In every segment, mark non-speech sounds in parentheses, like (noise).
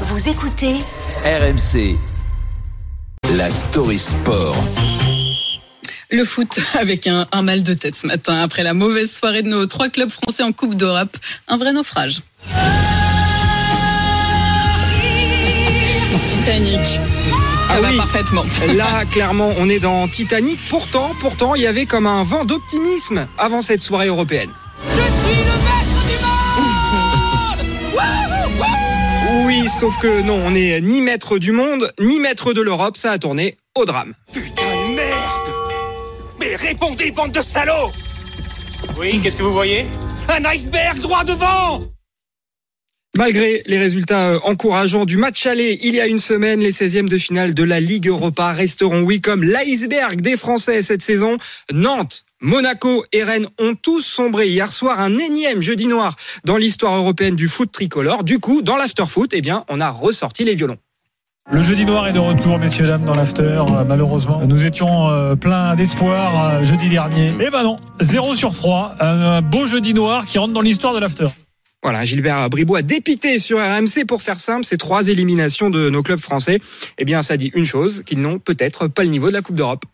Vous écoutez RMC. La story sport. Le foot avec un, un mal de tête ce matin après la mauvaise soirée de nos trois clubs français en Coupe d'Europe. Un vrai naufrage. Titanic. Ça Ah va oui. parfaitement. (laughs) Là, clairement, on est dans Titanic. Pourtant, pourtant, il y avait comme un vent d'optimisme avant cette soirée européenne. Oui, sauf que non, on n'est ni maître du monde, ni maître de l'Europe. Ça a tourné au drame. Putain de merde Mais répondez, bande de salauds Oui, qu'est-ce que vous voyez? Un iceberg droit devant Malgré les résultats euh, encourageants du match aller il y a une semaine, les 16e de finale de la Ligue Europa resteront, oui, comme l'iceberg des Français cette saison. Nantes, Monaco et Rennes ont tous sombré hier soir un énième jeudi noir dans l'histoire européenne du foot tricolore. Du coup, dans l'after-foot, eh bien, on a ressorti les violons. Le jeudi noir est de retour, messieurs, dames, dans l'after. Euh, Malheureusement, nous étions euh, pleins d'espoir jeudi dernier. Eh ben non, 0 sur 3. Un, un beau jeudi noir qui rentre dans l'histoire de l'after. Voilà, Gilbert Bribois dépité sur RMC pour faire simple, ces trois éliminations de nos clubs français, eh bien, ça dit une chose, qu'ils n'ont peut-être pas le niveau de la Coupe d'Europe.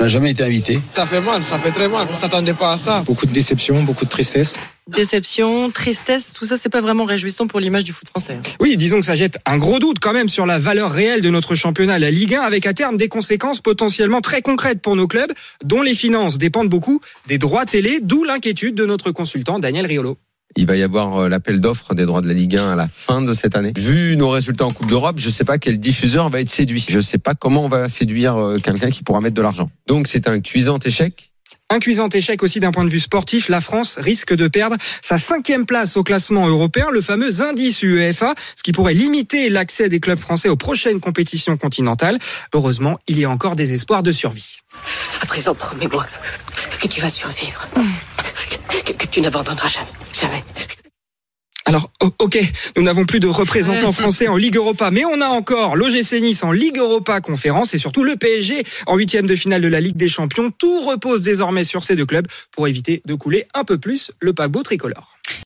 On n'a jamais été invité. Ça fait mal, ça fait très mal. On s'attendait pas à ça. Beaucoup de déception, beaucoup de tristesse. Déception, tristesse, tout ça, c'est pas vraiment réjouissant pour l'image du foot français. Oui, disons que ça jette un gros doute quand même sur la valeur réelle de notre championnat, la Ligue 1, avec à terme des conséquences potentiellement très concrètes pour nos clubs, dont les finances dépendent beaucoup des droits télé, d'où l'inquiétude de notre consultant Daniel Riolo. Il va y avoir euh, l'appel d'offres des droits de la Ligue 1 à la fin de cette année. Vu nos résultats en Coupe d'Europe, je ne sais pas quel diffuseur va être séduit. Je ne sais pas comment on va séduire euh, quelqu'un qui pourra mettre de l'argent. Donc c'est un cuisant échec. Un cuisant échec aussi d'un point de vue sportif, la France risque de perdre sa cinquième place au classement européen, le fameux indice UEFA, ce qui pourrait limiter l'accès des clubs français aux prochaines compétitions continentales. Heureusement, il y a encore des espoirs de survie. À présent, promets-moi que tu vas survivre. Que, que tu n'abandonneras jamais. Alors, ok, nous n'avons plus de représentants français en Ligue Europa, mais on a encore l'OGC Nice en Ligue Europa Conférence et surtout le PSG en huitième de finale de la Ligue des Champions. Tout repose désormais sur ces deux clubs pour éviter de couler un peu plus le paquebot tricolore.